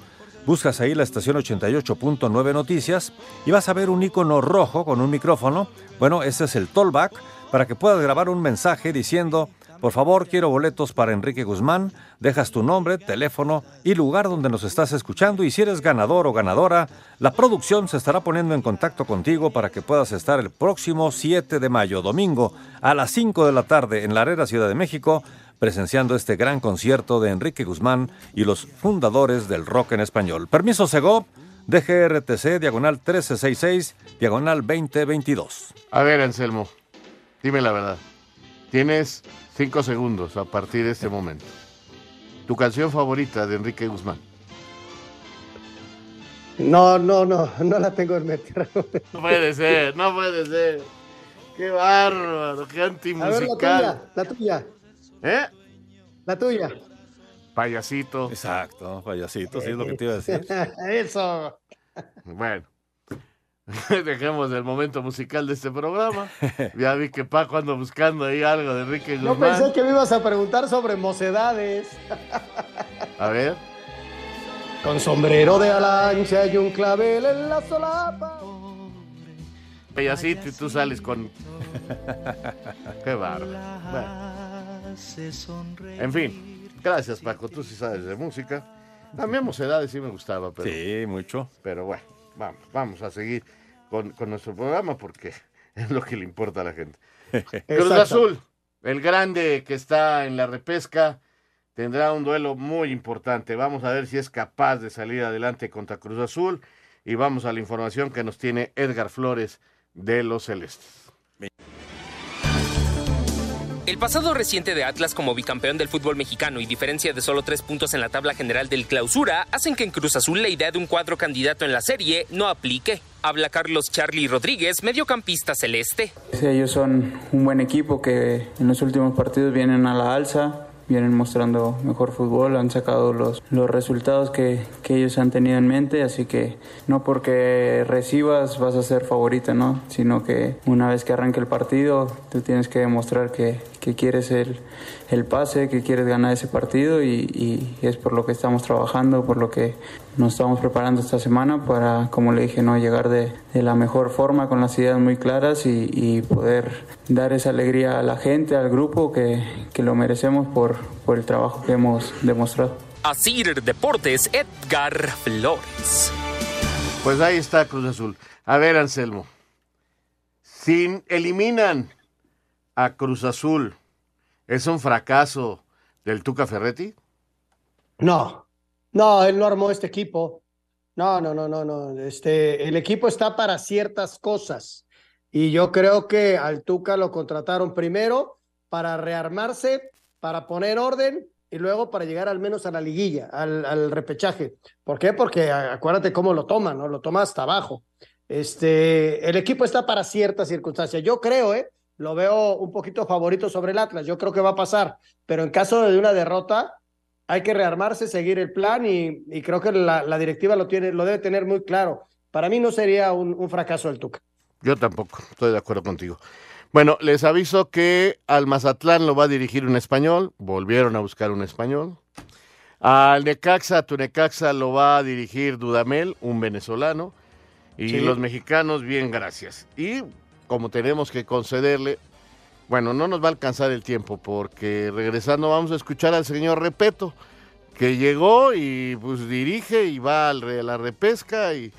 buscas ahí la estación 88.9 Noticias y vas a ver un icono rojo con un micrófono. Bueno, ese es el tollback para que puedas grabar un mensaje diciendo, por favor, quiero boletos para Enrique Guzmán, dejas tu nombre, teléfono y lugar donde nos estás escuchando y si eres ganador o ganadora, la producción se estará poniendo en contacto contigo para que puedas estar el próximo 7 de mayo, domingo, a las 5 de la tarde en la Arena Ciudad de México, presenciando este gran concierto de Enrique Guzmán y los fundadores del rock en español. Permiso Segov, DGRTC, diagonal 1366, diagonal 2022. A ver, Anselmo. Dime la verdad. Tienes cinco segundos a partir de este momento. Tu canción favorita de Enrique Guzmán. No, no, no, no la tengo en mente. No puede ser, no puede ser. Qué bárbaro, qué antimusical. A ver, la tuya, la tuya. ¿Eh? La tuya. Payasito. Exacto, payasito, sí es lo que te iba a decir. Eso. Bueno. Dejemos el momento musical de este programa. Ya vi que Paco anda buscando ahí algo de Enrique Guzmán. Yo pensé que me ibas a preguntar sobre mocedades. A ver. Con sombrero de alancha y un clavel en la solapa. Payasito y tú sales con. Qué barro. En fin, gracias Paco, tú sí sabes de música. También mocedades sí me gustaba, pero. Sí, mucho. Pero bueno, vamos, vamos a seguir con, con nuestro programa porque es lo que le importa a la gente. Cruz Azul, el grande que está en la repesca, tendrá un duelo muy importante. Vamos a ver si es capaz de salir adelante contra Cruz Azul y vamos a la información que nos tiene Edgar Flores de los Celestes. El pasado reciente de Atlas como bicampeón del fútbol mexicano y diferencia de solo tres puntos en la tabla general del clausura hacen que en Cruz Azul la idea de un cuadro candidato en la serie no aplique. Habla Carlos Charlie Rodríguez, mediocampista celeste. Ellos son un buen equipo que en los últimos partidos vienen a la alza, vienen mostrando mejor fútbol, han sacado los, los resultados que, que, ellos han tenido en mente, así que no porque recibas vas a ser favorita, ¿no? Sino que una vez que arranque el partido, tú tienes que demostrar que, que quieres el, el, pase, que quieres ganar ese partido y, y, es por lo que estamos trabajando, por lo que nos estamos preparando esta semana para, como le dije, no llegar de, de la mejor forma, con las ideas muy claras y, y, poder dar esa alegría a la gente, al grupo, que, que lo merecemos por, por el trabajo que hemos demostrado. Asir Deportes, Edgar Flores. Pues ahí está Cruz Azul. A ver, Anselmo. Si eliminan a Cruz Azul, ¿es un fracaso del Tuca Ferretti? No, no, él no armó este equipo. No, no, no, no, no. Este, el equipo está para ciertas cosas. Y yo creo que al Tuca lo contrataron primero para rearmarse, para poner orden y luego para llegar al menos a la liguilla, al, repechaje. ¿Por qué? Porque acuérdate cómo lo toma, ¿no? Lo toma hasta abajo. Este, el equipo está para ciertas circunstancias. Yo creo, ¿eh? Lo veo un poquito favorito sobre el Atlas. Yo creo que va a pasar. Pero en caso de una derrota, hay que rearmarse, seguir el plan y, y creo que la, la, directiva lo, tiene, lo debe tener muy claro. Para mí no sería un, un fracaso el Tuca. Yo tampoco, estoy de acuerdo contigo. Bueno, les aviso que al Mazatlán lo va a dirigir un español, volvieron a buscar un español. Al Necaxa, tu Necaxa lo va a dirigir Dudamel, un venezolano. Y sí. los mexicanos, bien, gracias. Y como tenemos que concederle, bueno, no nos va a alcanzar el tiempo porque regresando vamos a escuchar al señor Repeto, que llegó y pues dirige y va a la repesca y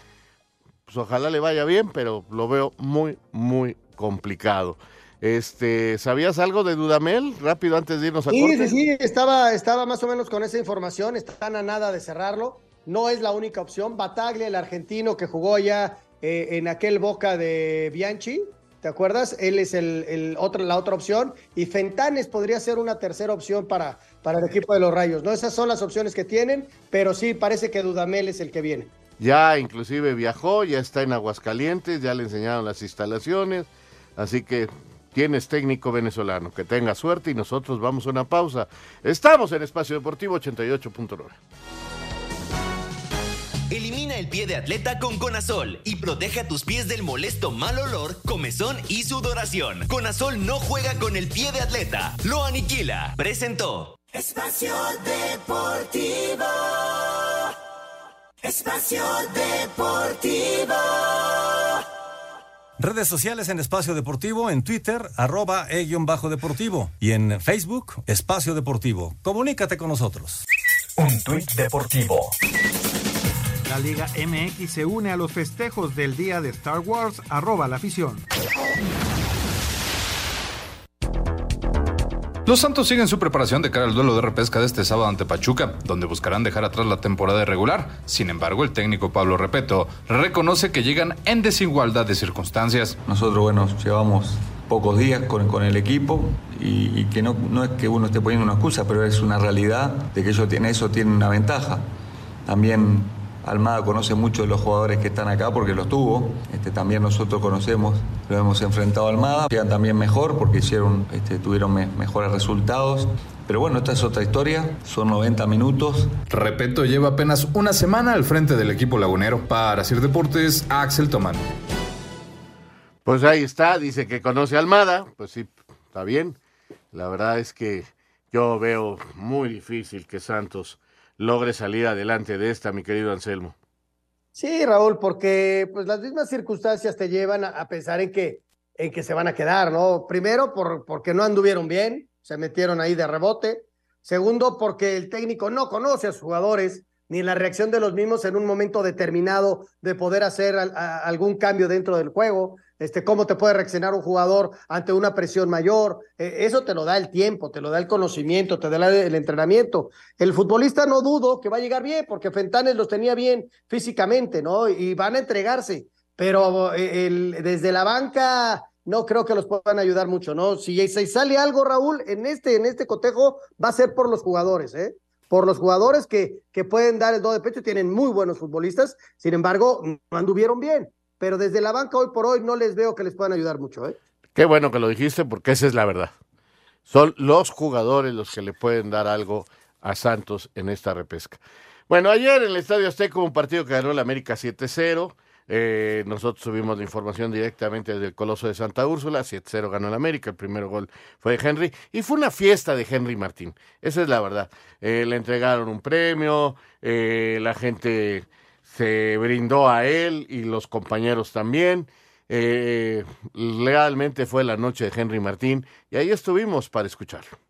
pues ojalá le vaya bien, pero lo veo muy, muy complicado. Este, ¿sabías algo de Dudamel? Rápido antes de irnos a sí, corte. Sí, sí, estaba, estaba más o menos con esa información, están a nada de cerrarlo. No es la única opción. Bataglia, el argentino que jugó ya eh, en aquel Boca de Bianchi, ¿te acuerdas? Él es el, otro, la otra opción. Y Fentanes podría ser una tercera opción para, para el equipo de los Rayos. ¿no? Esas son las opciones que tienen, pero sí parece que Dudamel es el que viene. Ya inclusive viajó, ya está en Aguascalientes, ya le enseñaron las instalaciones. Así que tienes técnico venezolano. Que tenga suerte y nosotros vamos a una pausa. Estamos en Espacio Deportivo 88.9. Elimina el pie de atleta con Conazol y protege a tus pies del molesto mal olor, comezón y sudoración. Conazol no juega con el pie de atleta, lo aniquila. Presentó. Espacio Deportivo. Espacio Deportivo. Redes sociales en Espacio Deportivo, en Twitter, arroba e-bajo deportivo y en Facebook, Espacio Deportivo. Comunícate con nosotros. Un tuit deportivo. La Liga MX se une a los festejos del día de Star Wars, arroba la afición. Los Santos siguen su preparación de cara al duelo de repesca de este sábado ante Pachuca, donde buscarán dejar atrás la temporada regular. Sin embargo, el técnico Pablo Repeto reconoce que llegan en desigualdad de circunstancias. Nosotros, bueno, llevamos pocos días con, con el equipo y, y, que no, no es que uno esté poniendo una excusa, pero es una realidad de que ellos tienen eso, tienen una ventaja. También Almada conoce mucho de los jugadores que están acá porque los tuvo. Este, también nosotros conocemos, lo hemos enfrentado a Almada. Llegan también mejor porque hicieron, este, tuvieron me, mejores resultados. Pero bueno, esta es otra historia, son 90 minutos. Repeto, lleva apenas una semana al frente del equipo lagunero. Para Sir Deportes, Axel Tomán. Pues ahí está, dice que conoce a Almada, pues sí, está bien. La verdad es que yo veo muy difícil que Santos logre salir adelante de esta, mi querido Anselmo. Sí, Raúl, porque pues las mismas circunstancias te llevan a, pensar en que, en que se van a quedar, ¿no? Primero, por, porque no anduvieron bien, se metieron ahí de rebote. Segundo, porque el técnico no conoce a sus jugadores, ni la reacción de los mismos en un momento determinado de poder hacer algún cambio dentro del juego. Este, cómo te puede reaccionar un jugador ante una presión mayor. Eh, eso te lo da el tiempo, te lo da el conocimiento, te da el entrenamiento. El futbolista no dudo que va a llegar bien, porque Fentanes los tenía bien físicamente, ¿no? Y van a entregarse, pero el, desde la banca no creo que los puedan ayudar mucho, ¿no? Si, si sale algo, Raúl, en este, en este cotejo va a ser por los jugadores, ¿eh? por los jugadores que, que pueden dar el do de pecho, tienen muy buenos futbolistas, sin embargo, no anduvieron bien pero desde la banca hoy por hoy no les veo que les puedan ayudar mucho. ¿eh? Qué bueno que lo dijiste porque esa es la verdad. Son los jugadores los que le pueden dar algo a Santos en esta repesca. Bueno, ayer en el Estadio Azteca un partido que ganó el América 7-0. Eh, nosotros subimos la información directamente desde el Coloso de Santa Úrsula. 7-0 ganó el América. El primer gol fue de Henry. Y fue una fiesta de Henry Martín. Esa es la verdad. Eh, le entregaron un premio. eh, la gente se brindó a él y los compañeros también. Eh, realmente fue la noche de Henry Martín. Y ahí estuvimos para escucharlo.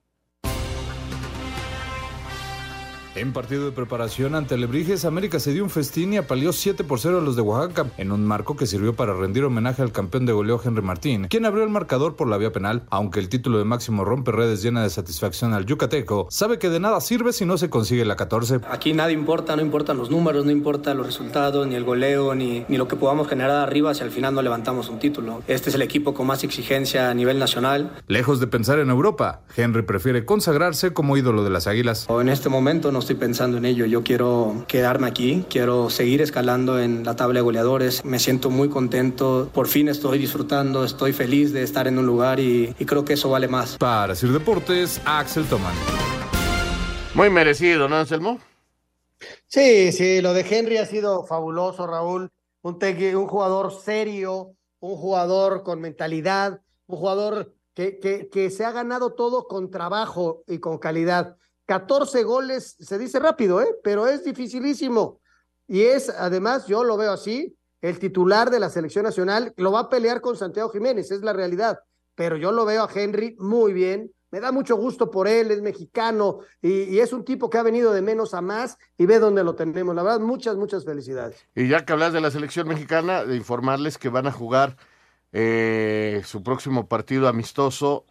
En partido de preparación ante Lebrijes, América se dio un festín y apaleó 7 por 0 a los de Oaxaca, en un marco que sirvió para rendir homenaje al campeón de goleo Henry Martín, quien abrió el marcador por la vía penal. Aunque el título de máximo rompe redes llena de satisfacción al yucateco, sabe que de nada sirve si no se consigue la 14. Aquí nada importa, no importan los números, no importa los resultados, ni el goleo, ni, ni lo que podamos generar arriba si al final no levantamos un título. Este es el equipo con más exigencia a nivel nacional. Lejos de pensar en Europa, Henry prefiere consagrarse como ídolo de las Águilas. O En este momento no estoy pensando en ello, yo quiero quedarme aquí, quiero seguir escalando en la tabla de goleadores, me siento muy contento, por fin estoy disfrutando, estoy feliz de estar en un lugar y, y creo que eso vale más. Para Sir Deportes, Axel Toman. Muy merecido, ¿no, Anselmo? Sí, sí, lo de Henry ha sido fabuloso, Raúl. Un, un jugador serio, un jugador con mentalidad, un jugador que, que, que se ha ganado todo con trabajo y con calidad. 14 goles, se dice rápido, ¿eh? pero es dificilísimo. Y es, además, yo lo veo así, el titular de la selección nacional lo va a pelear con Santiago Jiménez, es la realidad. Pero yo lo veo a Henry muy bien, me da mucho gusto por él, es mexicano y, es un tipo que ha venido de menos a más y ve dónde lo tenemos. La verdad, muchas, muchas felicidades. Y ya que hablas de la selección mexicana, de informarles que van a jugar eh, su próximo partido amistoso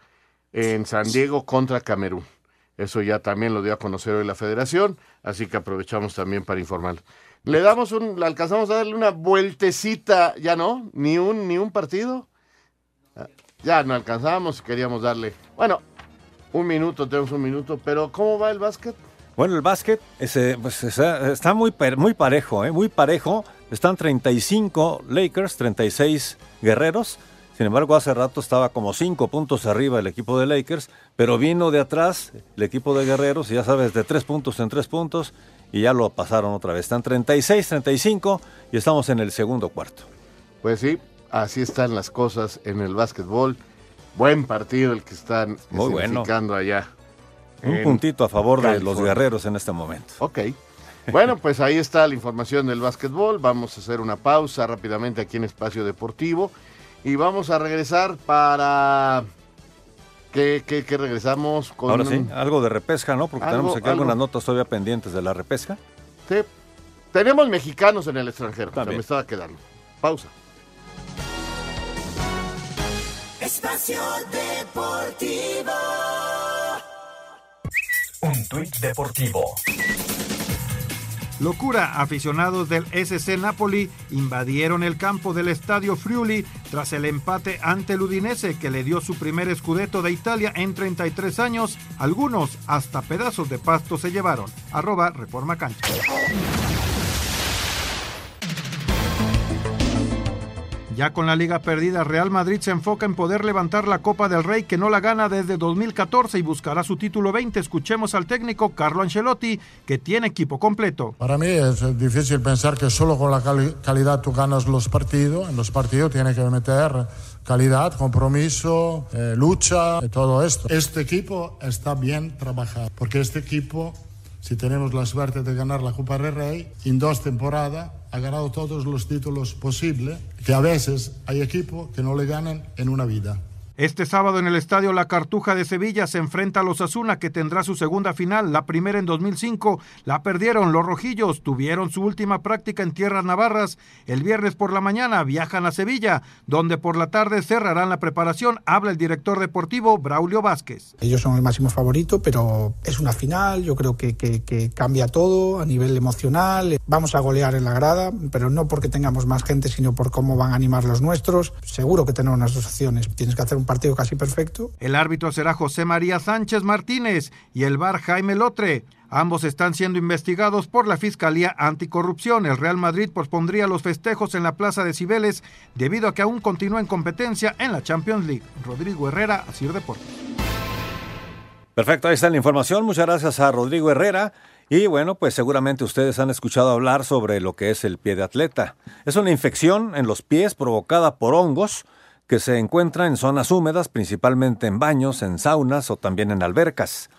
en San Diego contra Camerún. Eso ya también lo dio a conocer hoy la federación, así que aprovechamos también para informarlo. Le damos un, le alcanzamos a darle una vueltecita, ya no, ni un, ni un partido. Ah, Ya no alcanzamos, queríamos darle, bueno, un minuto, tenemos un minuto, pero ¿cómo va el básquet? Bueno, el básquet ese, pues, está, muy, muy parejo, ¿eh? muy parejo. Están 35 Lakers, 36 guerreros. Sin embargo, hace rato estaba como 5 puntos arriba el equipo de Lakers, pero vino de atrás el equipo de guerreros, y ya sabes, de 3 puntos en 3 puntos, y ya lo pasaron otra vez. Están 36, 35 y estamos en el segundo cuarto. Pues sí, así están las cosas en el básquetbol. Buen partido el que están Muy bueno. allá. Un puntito a favor de los guerreros en este momento. Ok. Bueno, pues ahí está la información del básquetbol. Vamos a hacer una pausa rápidamente aquí en Espacio Deportivo. Y vamos a regresar para... ¿Qué, qué- qué regresamos con? Ahora sí, algo de repesca, ¿no? Porque Algo- tenemos aquí algo. algunas notas todavía pendientes de la repesca. Sí. Tenemos mexicanos en el extranjero. Se También. me estaba quedando. Pausa. Espacio Deportivo. Un tuit deportivo. Locura, aficionados del SC Napoli invadieron el campo del Estadio Friuli tras el empate ante el Udinese que le dio su primer escudeto de Italia en 33 años. Algunos hasta pedazos de pasto se llevaron. Arroba Reforma Cancha. Ya con la liga perdida, Real Madrid se enfoca en poder levantar la Copa del Rey que no la gana desde 2014 y buscará su título 20. Escuchemos al técnico Carlo Ancelotti, que tiene equipo completo. Para mí es difícil pensar que solo con la cali- calidad tú ganas los partidos. En los partidos tienes que meter calidad, compromiso, eh, lucha, y todo esto. Este equipo está bien trabajado, porque este equipo, si tenemos la suerte de ganar la Copa del Rey, en dos temporadas ha ganado todos los títulos posibles, que a veces hay equipos que no le ganan en una vida. Este sábado en el estadio La Cartuja de Sevilla se enfrenta a los Asuna que tendrá su segunda final, la primera en 2005. La perdieron los rojillos, tuvieron su última práctica en tierras navarras. El viernes por la mañana viajan a Sevilla, donde por la tarde cerrarán la preparación. Habla el director deportivo Braulio Vázquez. Ellos son el máximo favorito, pero es una final, yo creo que, que- cambia todo a nivel emocional. Vamos a golear en la grada, pero no porque tengamos más gente, sino por cómo van a animar los nuestros. Seguro que tenemos nuestras opciones. Tienes que hacer un partido casi perfecto. El árbitro será José María Sánchez Martínez y el VAR Jaime Lotre. Ambos están siendo investigados por la Fiscalía Anticorrupción. El Real Madrid pospondría los festejos en la Plaza de Cibeles debido a que aún continúa en competencia en la Champions League. Rodrigo Herrera, Asir Deportes. Perfecto, ahí está la información. Muchas gracias a Rodrigo Herrera. Y bueno, pues seguramente ustedes han escuchado hablar sobre lo que es el pie de atleta. Es una infección en los pies provocada por hongos que se encuentra en zonas húmedas, principalmente en baños, en saunas o también en albercas.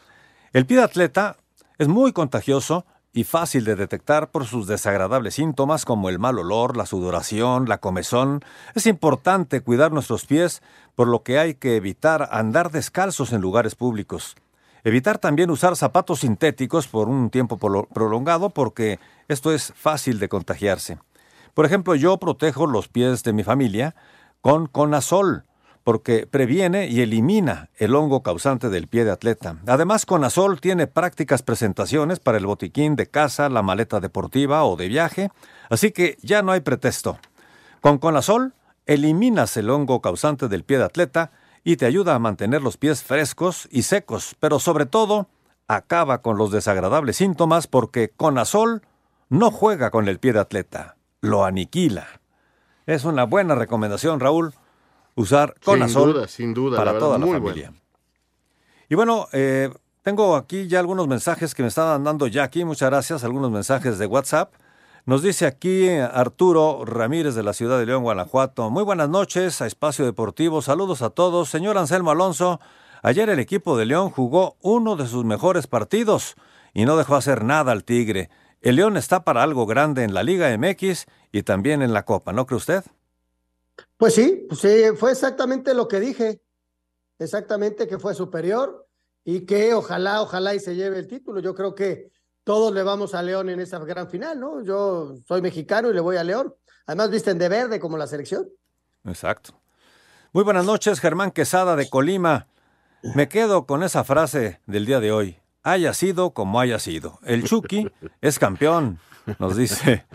El pie de atleta es muy contagioso y fácil de detectar por sus desagradables síntomas como el mal olor, la sudoración, la comezón. Es importante cuidar nuestros pies, por lo que hay que evitar andar descalzos en lugares públicos. Evitar también usar zapatos sintéticos por un tiempo prolongado porque esto es fácil de contagiarse. Por ejemplo, yo protejo los pies de mi familia con Conazol, porque previene y elimina el hongo causante del pie de atleta. Además, Conazol tiene prácticas presentaciones para el botiquín de casa, la maleta deportiva o de viaje, así que ya no hay pretexto. Con Conazol eliminas el hongo causante del pie de atleta y te ayuda a mantener los pies frescos y secos, pero sobre todo acaba con los desagradables síntomas porque Conazol no juega con el pie de atleta, lo aniquila. Es una buena recomendación, Raúl, usar Conazol sin duda, para toda la familia. Y bueno, eh, tengo aquí ya algunos mensajes que me estaban dando Jackie, muchas gracias, algunos mensajes de WhatsApp. Nos dice aquí Arturo Ramírez de la ciudad de León, Guanajuato. Muy buenas noches a Espacio Deportivo. Saludos a todos. Señor Anselmo Alonso, ayer el equipo de León jugó uno de sus mejores partidos y no dejó hacer nada al Tigre. El León está para algo grande en la Liga MX y también en la Copa, ¿no cree usted? Pues sí, pues sí, fue exactamente lo que dije. Exactamente que fue superior y que ojalá, ojalá y se lleve el título. Yo creo que todos le vamos a León en esa gran final, ¿no? Yo soy mexicano y le voy a León. Además visten de verde como la selección. Exacto. Muy buenas noches, Germán Quesada de Colima. Me quedo con esa frase del día de hoy haya sido como haya sido. El Chucky es campeón, nos dice.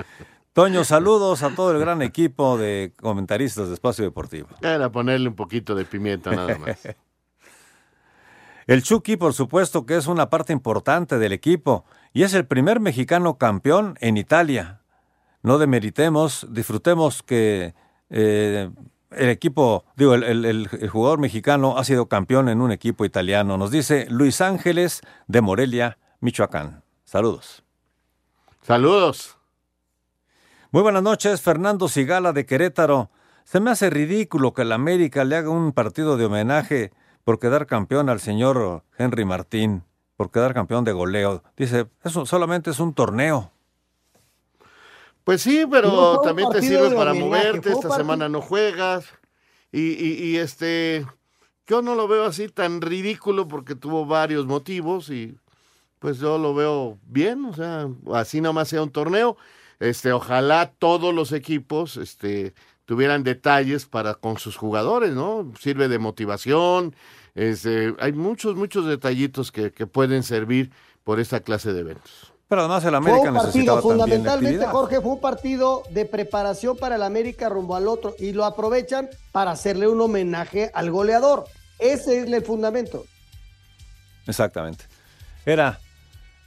Toño, saludos a todo el gran equipo de comentaristas de Espacio Deportivo. Era ponerle un poquito de pimienta nada más. El Chucky, por supuesto, que es una parte importante del equipo y es el primer mexicano campeón en Italia. No demeritemos, disfrutemos que eh, el equipo, digo, el, jugador mexicano ha sido campeón en un equipo italiano. Nos dice Luis Ángeles de Morelia, Michoacán. Saludos. Saludos. Muy buenas noches, Fernando Sigala de Querétaro. Se me hace ridículo que el América le haga un partido de homenaje por quedar campeón al señor Henry Martín, por quedar campeón de goleo. Dice, eso solamente es un torneo. Pues sí, pero también te sirve para moverte, esta semana no juegas. Y, este, yo no lo veo así tan ridículo porque tuvo varios motivos y pues yo lo veo bien, o sea, así nomás sea un torneo. Este, ojalá todos los equipos, este, tuvieran detalles para con sus jugadores, ¿no? Sirve de motivación, este, hay muchos, muchos detallitos que, que pueden servir por esta clase de eventos. Pero además el América fue un partido, fundamentalmente, Jorge, fue un partido de preparación para el América rumbo al otro y lo aprovechan para hacerle un homenaje al goleador. Ese es el fundamento. Exactamente. Era,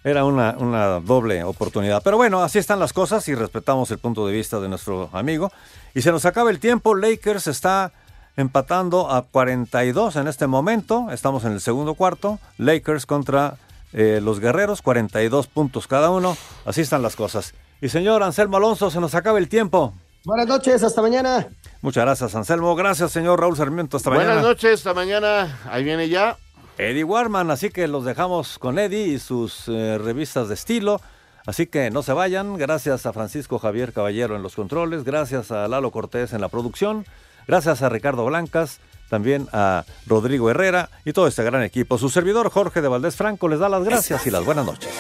era una, una doble oportunidad. Pero bueno, así están las cosas y respetamos el punto de vista de nuestro amigo. Y se nos acaba el tiempo. Lakers está empatando a 42 en este momento. Estamos en el segundo cuarto. Lakers contra eh, los guerreros, 42 puntos cada uno. Así están las cosas. Y señor Anselmo Alonso, se nos acaba el tiempo. Buenas noches, hasta mañana. Muchas gracias, Anselmo. Gracias, señor Raúl Sarmiento. Hasta mañana. Buenas noches, hasta mañana. Ahí viene ya. Eddie Warman, así que los dejamos con Eddie y sus eh, revistas de estilo. Así que no se vayan. Gracias a Francisco Javier Caballero en los controles. Gracias a Lalo Cortés en la producción. Gracias a Ricardo Blancas también a Rodrigo Herrera y todo este gran equipo. Su servidor Jorge de Valdés Franco les da las gracias y las buenas noches.